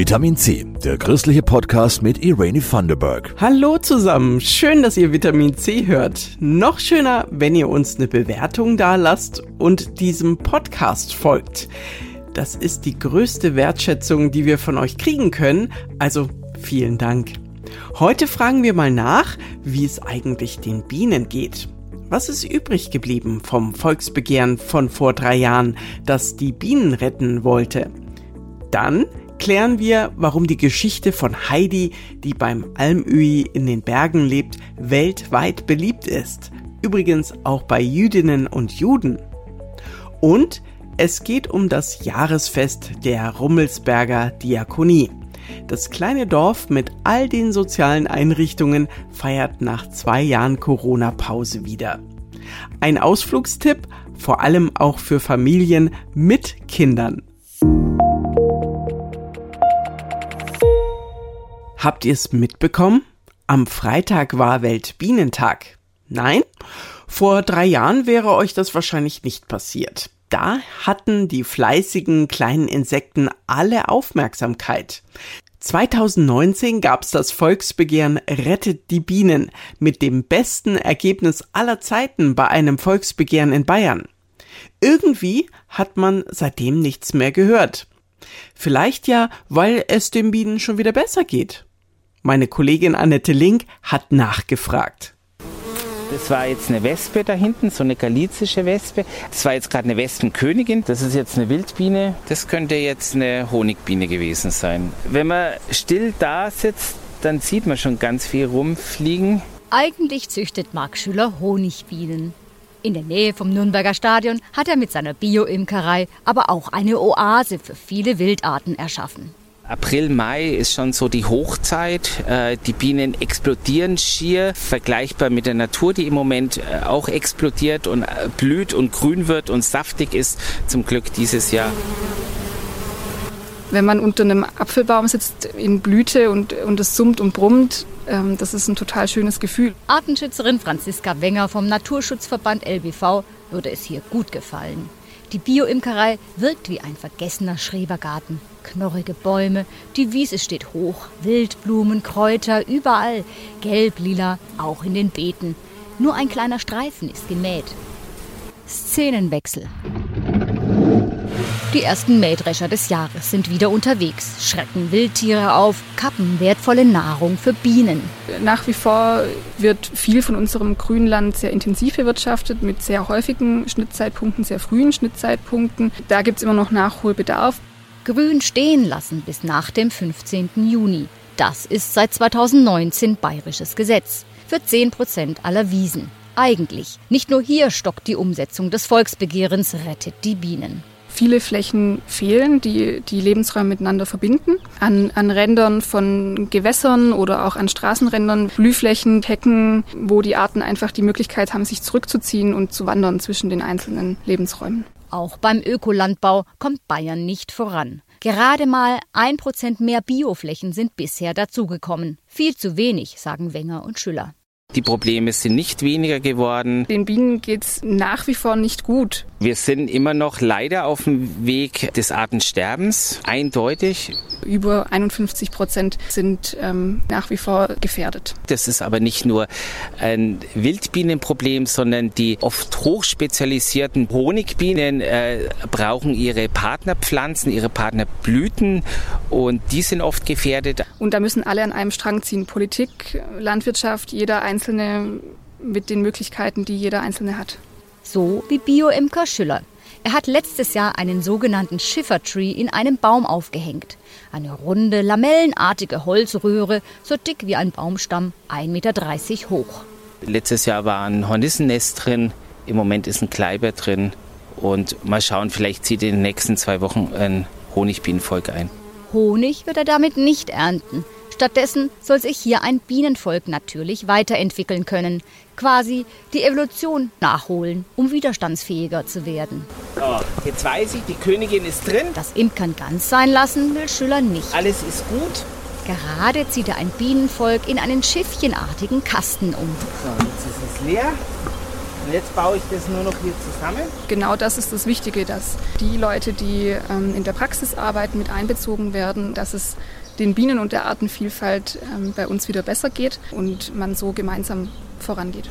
Vitamin C, der christliche Podcast mit Irene Thunderberg. Hallo zusammen, schön, dass ihr Vitamin C hört. Noch schöner, wenn ihr uns eine Bewertung da lasst und diesem Podcast folgt. Das ist die größte Wertschätzung, die wir von euch kriegen können, also vielen Dank. Heute fragen wir mal nach, wie es eigentlich den Bienen geht. Was ist übrig geblieben vom Volksbegehren von vor drei Jahren, das die Bienen retten wollte? Dann klären wir, warum die Geschichte von Heidi, die beim Almöhi in den Bergen lebt, weltweit beliebt ist. Übrigens auch bei Jüdinnen und Juden. Und es geht um das Jahresfest der Rummelsberger Diakonie. Das kleine Dorf mit all den sozialen Einrichtungen feiert nach zwei Jahren Corona-Pause wieder. Ein Ausflugstipp, vor allem auch für Familien mit Kindern. Habt ihr es mitbekommen? Am Freitag war Weltbienentag. Nein? Vor drei Jahren wäre euch das wahrscheinlich nicht passiert. Da hatten die fleißigen kleinen Insekten alle Aufmerksamkeit. 2019 gab's das Volksbegehren Rettet die Bienen mit dem besten Ergebnis aller Zeiten bei einem Volksbegehren in Bayern. Irgendwie hat man seitdem nichts mehr gehört. Vielleicht ja, weil es den Bienen schon wieder besser geht. Meine Kollegin Annette Link hat nachgefragt. Das war jetzt eine Wespe da hinten, so eine galizische Wespe. Das war jetzt gerade eine Wespenkönigin. Das ist jetzt eine Wildbiene. Das könnte jetzt eine Honigbiene gewesen sein. Wenn man still da sitzt, dann sieht man schon ganz viel rumfliegen. Eigentlich züchtet Marc Schüller Honigbienen. In der Nähe vom Nürnberger Stadion hat er mit seiner Bio-Imkerei aber auch eine Oase für viele Wildarten erschaffen. April, Mai ist schon so die Hochzeit. Äh, die Bienen explodieren schier, vergleichbar mit der Natur, die im Moment äh, auch explodiert und äh, blüht und grün wird und saftig ist. Zum Glück dieses Jahr. Wenn man unter einem Apfelbaum sitzt in Blüte und, und es summt und brummt, ähm, das ist ein total schönes Gefühl. Artenschützerin Franziska Wenger vom Naturschutzverband LBV würde es hier gut gefallen. Die Bio-Imkerei wirkt wie ein vergessener Schrebergarten. Knorrige Bäume, die Wiese steht hoch, Wildblumen, Kräuter, überall. Gelb, lila, auch in den Beeten. Nur ein kleiner Streifen ist gemäht. Szenenwechsel. Die ersten Mähdrescher des Jahres sind wieder unterwegs, schrecken Wildtiere auf, kappen wertvolle Nahrung für Bienen. Nach wie vor wird viel von unserem Grünland sehr intensiv bewirtschaftet, mit sehr häufigen Schnittzeitpunkten, sehr frühen Schnittzeitpunkten. Da gibt es immer noch Nachholbedarf. Grün stehen lassen bis nach dem 15. Juni. Das ist seit 2019 bayerisches Gesetz. Für 10 Prozent aller Wiesen. Eigentlich. Nicht nur hier stockt die Umsetzung des Volksbegehrens Rettet die Bienen viele Flächen fehlen, die die Lebensräume miteinander verbinden. An, an Rändern von Gewässern oder auch an Straßenrändern, Blühflächen, Hecken, wo die Arten einfach die Möglichkeit haben, sich zurückzuziehen und zu wandern zwischen den einzelnen Lebensräumen. Auch beim Ökolandbau kommt Bayern nicht voran. Gerade mal ein Prozent mehr Bioflächen sind bisher dazugekommen. Viel zu wenig, sagen Wenger und Schüller. Die Probleme sind nicht weniger geworden. Den Bienen geht es nach wie vor nicht gut. Wir sind immer noch leider auf dem Weg des Artensterbens, eindeutig. Über 51 Prozent sind ähm, nach wie vor gefährdet. Das ist aber nicht nur ein Wildbienenproblem, sondern die oft hochspezialisierten Honigbienen äh, brauchen ihre Partnerpflanzen, ihre Partnerblüten und die sind oft gefährdet. Und da müssen alle an einem Strang ziehen. Politik, Landwirtschaft, jeder Einzelne mit den Möglichkeiten, die jeder Einzelne hat. So wie Bio-Imker Schüller. Er hat letztes Jahr einen sogenannten Schiffertree in einem Baum aufgehängt. Eine runde, lamellenartige Holzröhre, so dick wie ein Baumstamm, 1,30 Meter hoch. Letztes Jahr war ein Hornissennest drin, im Moment ist ein Kleiber drin. Und mal schauen, vielleicht zieht in den nächsten zwei Wochen ein Honigbienenvolk ein. Honig wird er damit nicht ernten. Stattdessen soll sich hier ein Bienenvolk natürlich weiterentwickeln können. Quasi die Evolution nachholen, um widerstandsfähiger zu werden. So, jetzt weiß ich, die Königin ist drin. Das Imkern ganz sein lassen will Schüller nicht. Alles ist gut. Gerade zieht er ein Bienenvolk in einen schiffchenartigen Kasten um. So, jetzt ist es leer. Und jetzt baue ich das nur noch hier zusammen. Genau das ist das Wichtige, dass die Leute, die ähm, in der Praxis arbeiten, mit einbezogen werden, dass es den Bienen und der Artenvielfalt ähm, bei uns wieder besser geht und man so gemeinsam vorangeht.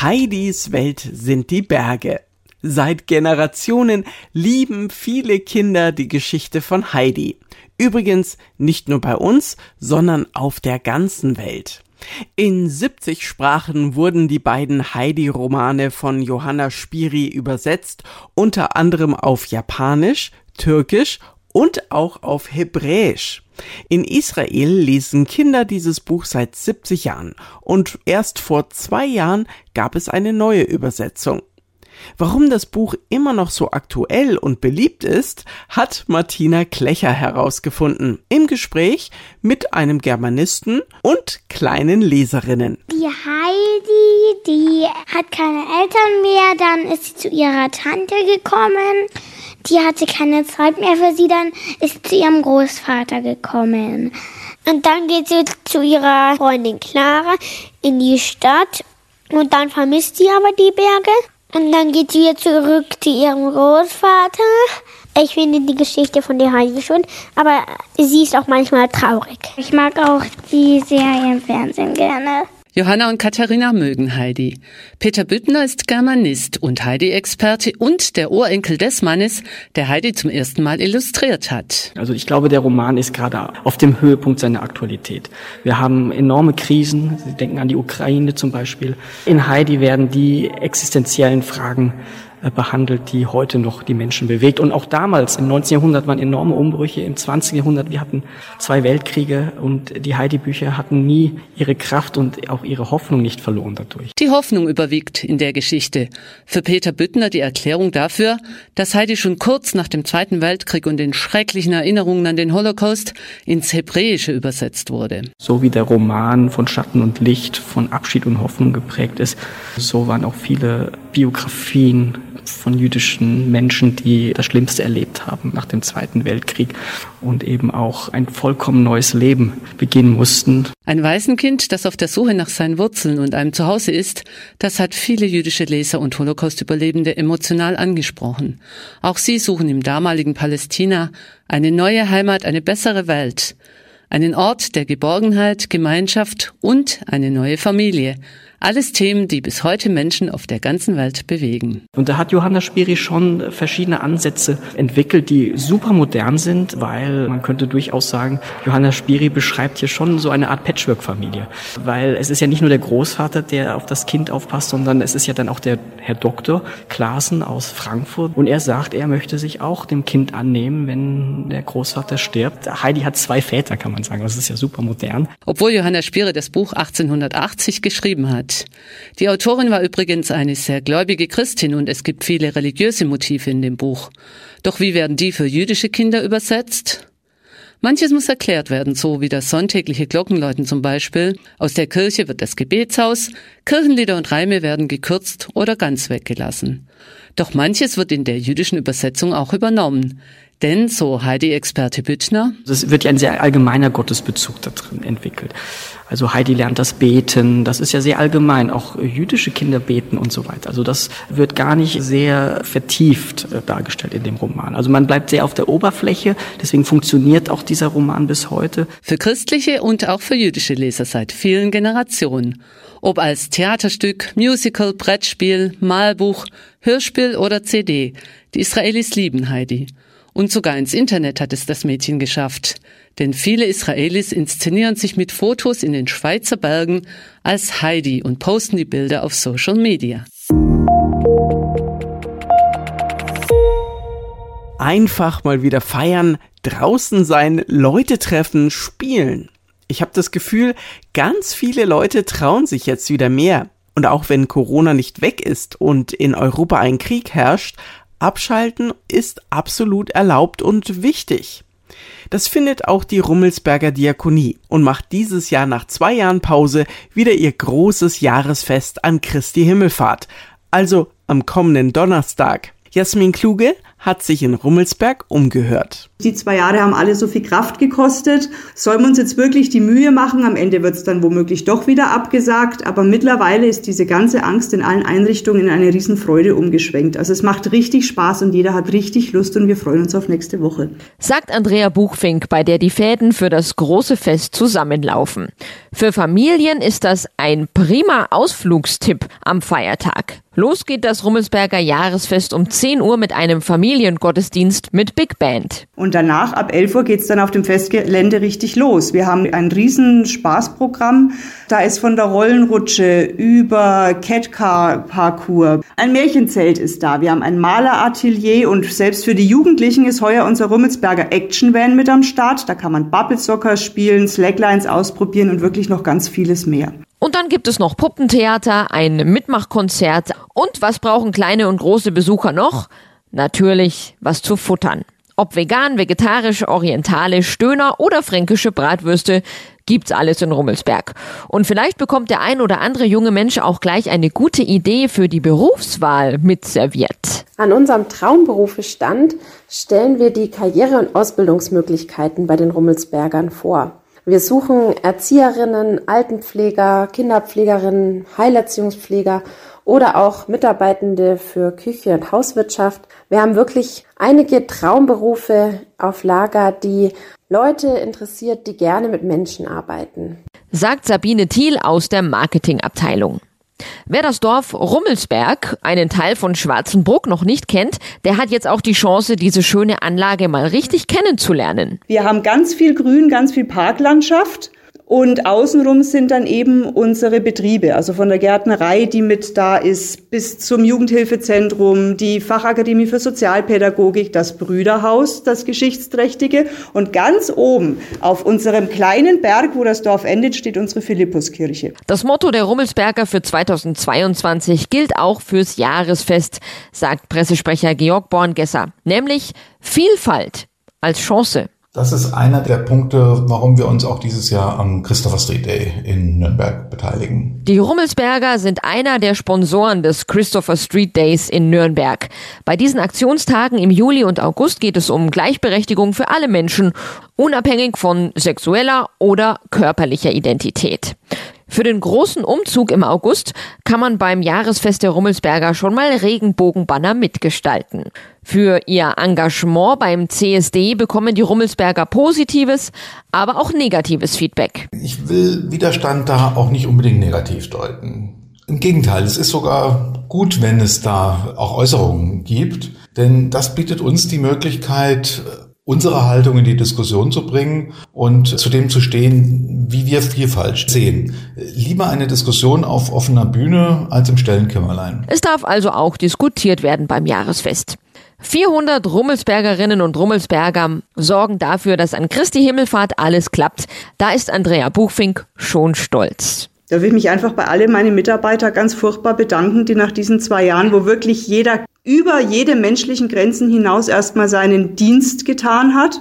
Heidis Welt sind die Berge. Seit Generationen lieben viele Kinder die Geschichte von Heidi. Übrigens nicht nur bei uns, sondern auf der ganzen Welt. In 70 Sprachen wurden die beiden Heidi-Romane von Johanna Spiri übersetzt, unter anderem auf Japanisch, Türkisch und auch auf Hebräisch. In Israel lesen Kinder dieses Buch seit 70 Jahren und erst vor zwei Jahren gab es eine neue Übersetzung. Warum das Buch immer noch so aktuell und beliebt ist, hat Martina Klecher herausgefunden im Gespräch mit einem Germanisten und kleinen Leserinnen. Die Heidi, die hat keine Eltern mehr, dann ist sie zu ihrer Tante gekommen die hatte keine Zeit mehr für sie, dann ist zu ihrem Großvater gekommen. Und dann geht sie zu ihrer Freundin Clara in die Stadt und dann vermisst sie aber die Berge. Und dann geht sie wieder zurück zu ihrem Großvater. Ich finde die Geschichte von der Heidi schön, aber sie ist auch manchmal traurig. Ich mag auch die Serie im Fernsehen gerne. Johanna und Katharina mögen Heidi. Peter Büttner ist Germanist und Heidi-Experte und der Urenkel des Mannes, der Heidi zum ersten Mal illustriert hat. Also ich glaube, der Roman ist gerade auf dem Höhepunkt seiner Aktualität. Wir haben enorme Krisen. Sie denken an die Ukraine zum Beispiel. In Heidi werden die existenziellen Fragen behandelt, die heute noch die Menschen bewegt. Und auch damals, im 19. Jahrhundert, waren enorme Umbrüche. Im 20. Jahrhundert, wir hatten zwei Weltkriege und die Heidi-Bücher hatten nie ihre Kraft und auch ihre Hoffnung nicht verloren dadurch. Die Hoffnung überwiegt in der Geschichte. Für Peter Büttner die Erklärung dafür, dass Heidi schon kurz nach dem Zweiten Weltkrieg und den schrecklichen Erinnerungen an den Holocaust ins Hebräische übersetzt wurde. So wie der Roman von Schatten und Licht, von Abschied und Hoffnung geprägt ist, so waren auch viele Biografien von jüdischen Menschen, die das Schlimmste erlebt haben nach dem Zweiten Weltkrieg und eben auch ein vollkommen neues Leben beginnen mussten. Ein Waisenkind, das auf der Suche nach seinen Wurzeln und einem Zuhause ist, das hat viele jüdische Leser und Holocaust-Überlebende emotional angesprochen. Auch sie suchen im damaligen Palästina eine neue Heimat, eine bessere Welt, einen Ort der Geborgenheit, Gemeinschaft und eine neue Familie. Alles Themen, die bis heute Menschen auf der ganzen Welt bewegen. Und da hat Johanna Spiri schon verschiedene Ansätze entwickelt, die super modern sind, weil man könnte durchaus sagen, Johanna Spiri beschreibt hier schon so eine Art Patchwork-Familie. Weil es ist ja nicht nur der Großvater, der auf das Kind aufpasst, sondern es ist ja dann auch der Herr Doktor Klaassen aus Frankfurt. Und er sagt, er möchte sich auch dem Kind annehmen, wenn der Großvater stirbt. Heidi hat zwei Väter, kann man sagen. Das ist ja super modern. Obwohl Johanna Spiri das Buch 1880 geschrieben hat, die Autorin war übrigens eine sehr gläubige Christin und es gibt viele religiöse Motive in dem Buch. Doch wie werden die für jüdische Kinder übersetzt? Manches muss erklärt werden, so wie das sonntägliche Glockenläuten zum Beispiel. Aus der Kirche wird das Gebetshaus, Kirchenlieder und Reime werden gekürzt oder ganz weggelassen. Doch manches wird in der jüdischen Übersetzung auch übernommen. Denn, so Heidi-Experte Büttner, es wird ja ein sehr allgemeiner Gottesbezug da drin entwickelt. Also Heidi lernt das Beten, das ist ja sehr allgemein, auch jüdische Kinder beten und so weiter. Also das wird gar nicht sehr vertieft äh, dargestellt in dem Roman. Also man bleibt sehr auf der Oberfläche, deswegen funktioniert auch dieser Roman bis heute. Für christliche und auch für jüdische Leser seit vielen Generationen. Ob als Theaterstück, Musical, Brettspiel, Malbuch, Hörspiel oder CD. Die Israelis lieben Heidi. Und sogar ins Internet hat es das Mädchen geschafft. Denn viele Israelis inszenieren sich mit Fotos in den Schweizer Bergen als Heidi und posten die Bilder auf Social Media. Einfach mal wieder feiern, draußen sein, Leute treffen, spielen. Ich habe das Gefühl, ganz viele Leute trauen sich jetzt wieder mehr. Und auch wenn Corona nicht weg ist und in Europa ein Krieg herrscht, Abschalten ist absolut erlaubt und wichtig. Das findet auch die Rummelsberger Diakonie und macht dieses Jahr nach zwei Jahren Pause wieder ihr großes Jahresfest an Christi Himmelfahrt, also am kommenden Donnerstag. Jasmin Kluge hat sich in Rummelsberg umgehört. Die zwei Jahre haben alle so viel Kraft gekostet. Sollen wir uns jetzt wirklich die Mühe machen? Am Ende wird es dann womöglich doch wieder abgesagt. Aber mittlerweile ist diese ganze Angst in allen Einrichtungen in eine Riesenfreude umgeschwenkt. Also es macht richtig Spaß und jeder hat richtig Lust und wir freuen uns auf nächste Woche. Sagt Andrea Buchfink, bei der die Fäden für das große Fest zusammenlaufen. Für Familien ist das ein prima Ausflugstipp am Feiertag. Los geht das Rummelsberger Jahresfest um 10 Uhr mit einem Familiengottesdienst mit Big Band. Und danach, ab 11 Uhr, geht's dann auf dem Festgelände richtig los. Wir haben ein riesen Spaßprogramm. Da ist von der Rollenrutsche über Catcar-Parcours. Ein Märchenzelt ist da. Wir haben ein Maleratelier und selbst für die Jugendlichen ist heuer unser Rummelsberger Action Van mit am Start. Da kann man Bubblesocker spielen, Slacklines ausprobieren und wirklich noch ganz vieles mehr. Und dann gibt es noch Puppentheater, ein Mitmachkonzert. Und was brauchen kleine und große Besucher noch? Natürlich was zu futtern. Ob vegan, vegetarisch, orientalisch, Stöhner oder fränkische Bratwürste, gibt's alles in Rummelsberg. Und vielleicht bekommt der ein oder andere junge Mensch auch gleich eine gute Idee für die Berufswahl mitserviert. An unserem Traumberufestand stellen wir die Karriere- und Ausbildungsmöglichkeiten bei den Rummelsbergern vor. Wir suchen Erzieherinnen, Altenpfleger, Kinderpflegerinnen, Heilerziehungspfleger oder auch Mitarbeitende für Küche und Hauswirtschaft. Wir haben wirklich einige Traumberufe auf Lager, die Leute interessiert, die gerne mit Menschen arbeiten. Sagt Sabine Thiel aus der Marketingabteilung. Wer das Dorf Rummelsberg, einen Teil von Schwarzenbruck, noch nicht kennt, der hat jetzt auch die Chance, diese schöne Anlage mal richtig kennenzulernen. Wir haben ganz viel Grün, ganz viel Parklandschaft. Und außenrum sind dann eben unsere Betriebe, also von der Gärtnerei, die mit da ist, bis zum Jugendhilfezentrum, die Fachakademie für Sozialpädagogik, das Brüderhaus, das Geschichtsträchtige. Und ganz oben auf unserem kleinen Berg, wo das Dorf endet, steht unsere Philippuskirche. Das Motto der Rummelsberger für 2022 gilt auch fürs Jahresfest, sagt Pressesprecher Georg Borngesser, nämlich Vielfalt als Chance. Das ist einer der Punkte, warum wir uns auch dieses Jahr am Christopher Street Day in Nürnberg beteiligen. Die Rummelsberger sind einer der Sponsoren des Christopher Street Days in Nürnberg. Bei diesen Aktionstagen im Juli und August geht es um Gleichberechtigung für alle Menschen, unabhängig von sexueller oder körperlicher Identität. Für den großen Umzug im August kann man beim Jahresfest der Rummelsberger schon mal Regenbogenbanner mitgestalten. Für ihr Engagement beim CSD bekommen die Rummelsberger positives, aber auch negatives Feedback. Ich will Widerstand da auch nicht unbedingt negativ deuten. Im Gegenteil, es ist sogar gut, wenn es da auch Äußerungen gibt, denn das bietet uns die Möglichkeit, unsere Haltung in die Diskussion zu bringen und zu dem zu stehen, wie wir Vielfalt sehen. Lieber eine Diskussion auf offener Bühne als im stillen Kämmerlein. Es darf also auch diskutiert werden beim Jahresfest. 400 Rummelsbergerinnen und Rummelsberger sorgen dafür, dass an Christi Himmelfahrt alles klappt. Da ist Andrea Buchfink schon stolz. Da will ich mich einfach bei allen meinen Mitarbeitern ganz furchtbar bedanken, die nach diesen zwei Jahren, wo wirklich jeder über jede menschlichen Grenzen hinaus erstmal seinen Dienst getan hat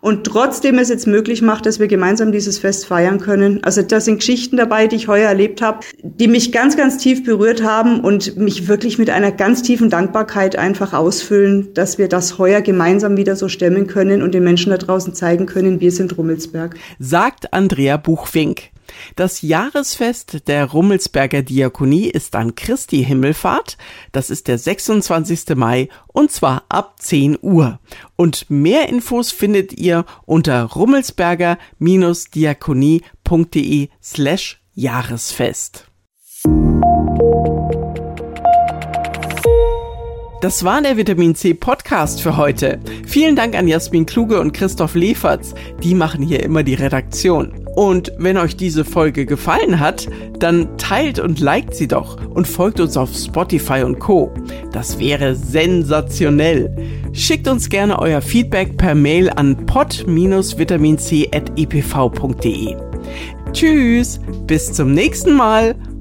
und trotzdem es jetzt möglich macht, dass wir gemeinsam dieses Fest feiern können. Also da sind Geschichten dabei, die ich heuer erlebt habe, die mich ganz, ganz tief berührt haben und mich wirklich mit einer ganz tiefen Dankbarkeit einfach ausfüllen, dass wir das heuer gemeinsam wieder so stemmen können und den Menschen da draußen zeigen können, wir sind Rummelsberg. Sagt Andrea Buchfink. Das Jahresfest der Rummelsberger Diakonie ist an Christi Himmelfahrt. Das ist der 26. Mai und zwar ab 10 Uhr. Und mehr Infos findet ihr unter rummelsberger-diakonie.de slash Jahresfest. Das war der Vitamin C Podcast für heute. Vielen Dank an Jasmin Kluge und Christoph Leferz. Die machen hier immer die Redaktion. Und wenn euch diese Folge gefallen hat, dann teilt und liked sie doch und folgt uns auf Spotify und Co. Das wäre sensationell. Schickt uns gerne euer Feedback per Mail an pod-vitaminc.epv.de. Tschüss, bis zum nächsten Mal